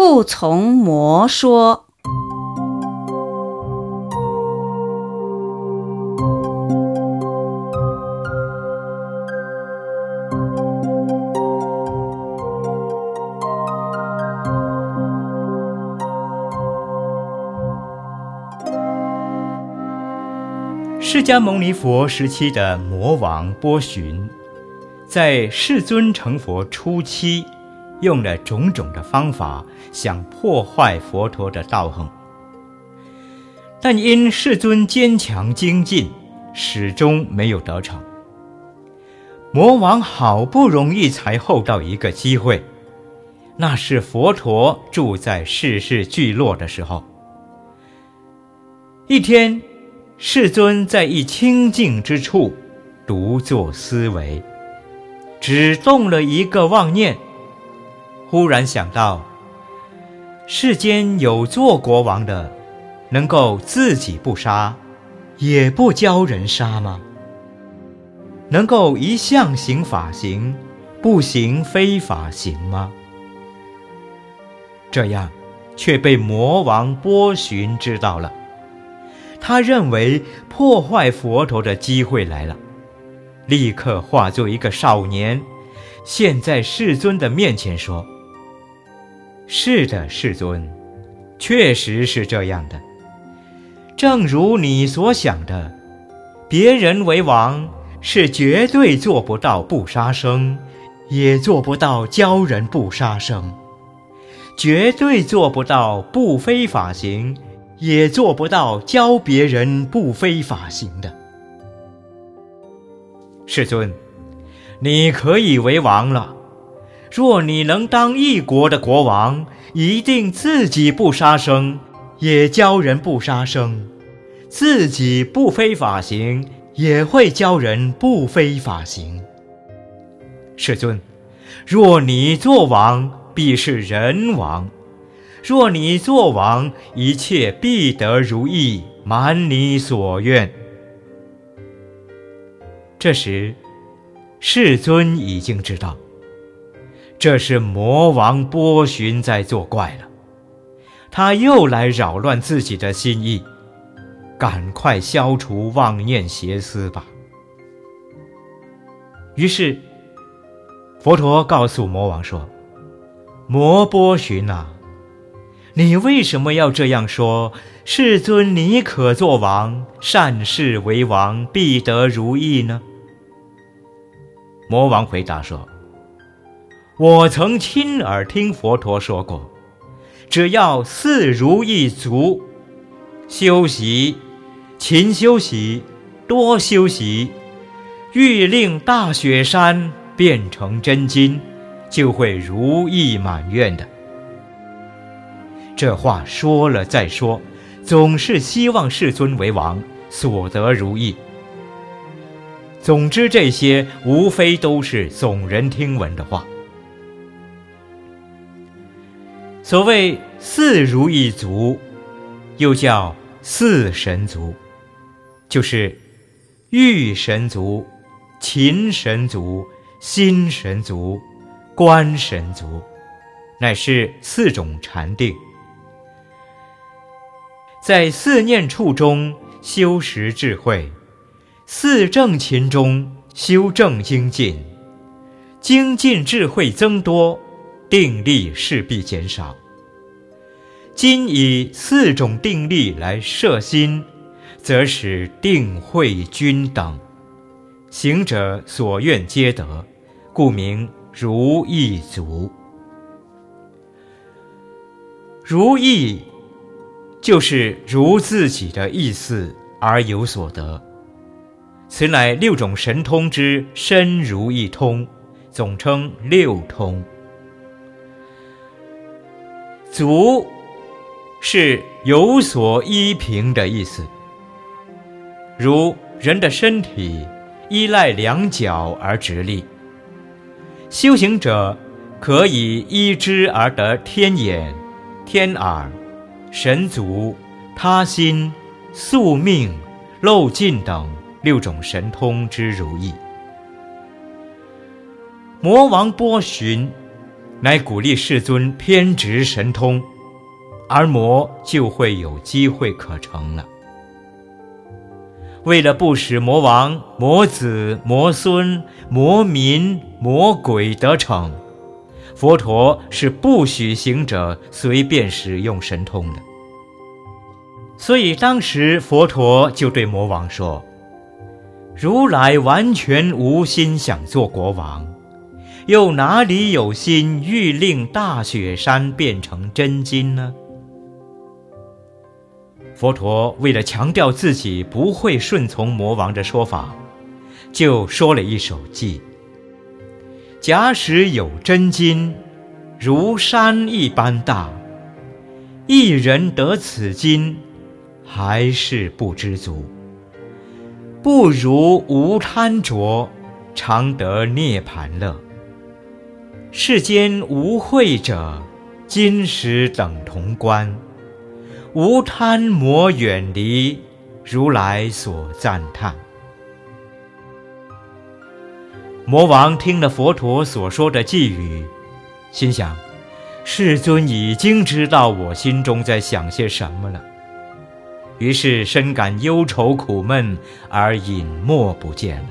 不从魔说。释迦牟尼佛时期的魔王波旬，在世尊成佛初期，用了种种的方法，想破坏佛陀的道行，但因世尊坚强精进，始终没有得逞。魔王好不容易才候到一个机会，那是佛陀住在世事聚落的时候，一天。世尊在一清净之处，独坐思维，只动了一个妄念。忽然想到，世间有做国王的，能够自己不杀，也不教人杀吗？能够一向行法行，不行非法行吗？这样，却被魔王波旬知道了。他认为破坏佛陀的机会来了，立刻化作一个少年，现在世尊的面前说：“是的，世尊，确实是这样的。正如你所想的，别人为王是绝对做不到不杀生，也做不到教人不杀生，绝对做不到不非法行。”也做不到教别人不非法行的，世尊，你可以为王了。若你能当一国的国王，一定自己不杀生，也教人不杀生；自己不非法行，也会教人不非法行。世尊，若你做王，必是人王。若你作王，一切必得如意，满你所愿。这时，世尊已经知道，这是魔王波旬在作怪了，他又来扰乱自己的心意，赶快消除妄念邪思吧。于是，佛陀告诉魔王说：“魔波旬啊！”你为什么要这样说？世尊，你可做王，善事为王，必得如意呢？魔王回答说：“我曾亲耳听佛陀说过，只要四如意足，修习，勤修习，多修习，欲令大雪山变成真金，就会如意满愿的。”这话说了再说，总是希望世尊为王，所得如意。总之，这些无非都是耸人听闻的话。所谓四如意足，又叫四神足，就是玉神足、勤神足、心神足、观神足，乃是四种禅定。在四念处中修识智慧，四正勤中修正精进，精进智慧增多，定力势必减少。今以四种定力来摄心，则使定慧均等，行者所愿皆得，故名如意足。如意。就是如自己的意思而有所得，此乃六种神通之深如一通，总称六通。足是有所依凭的意思，如人的身体依赖两脚而直立，修行者可以依之而得天眼、天耳。神足、他心、宿命、漏尽等六种神通之如意。魔王波旬乃鼓励世尊偏执神通，而魔就会有机会可成了。为了不使魔王、魔子、魔孙、魔民、魔鬼得逞，佛陀是不许行者随便使用神通的。所以当时佛陀就对魔王说：“如来完全无心想做国王，又哪里有心欲令大雪山变成真金呢？”佛陀为了强调自己不会顺从魔王的说法，就说了一首偈：“假使有真金，如山一般大，一人得此金。”还是不知足，不如无贪着，常得涅盘乐。世间无慧者，今时等同观。无贪魔远离，如来所赞叹。魔王听了佛陀所说的寄语，心想：世尊已经知道我心中在想些什么了。于是深感忧愁苦闷，而隐没不见了。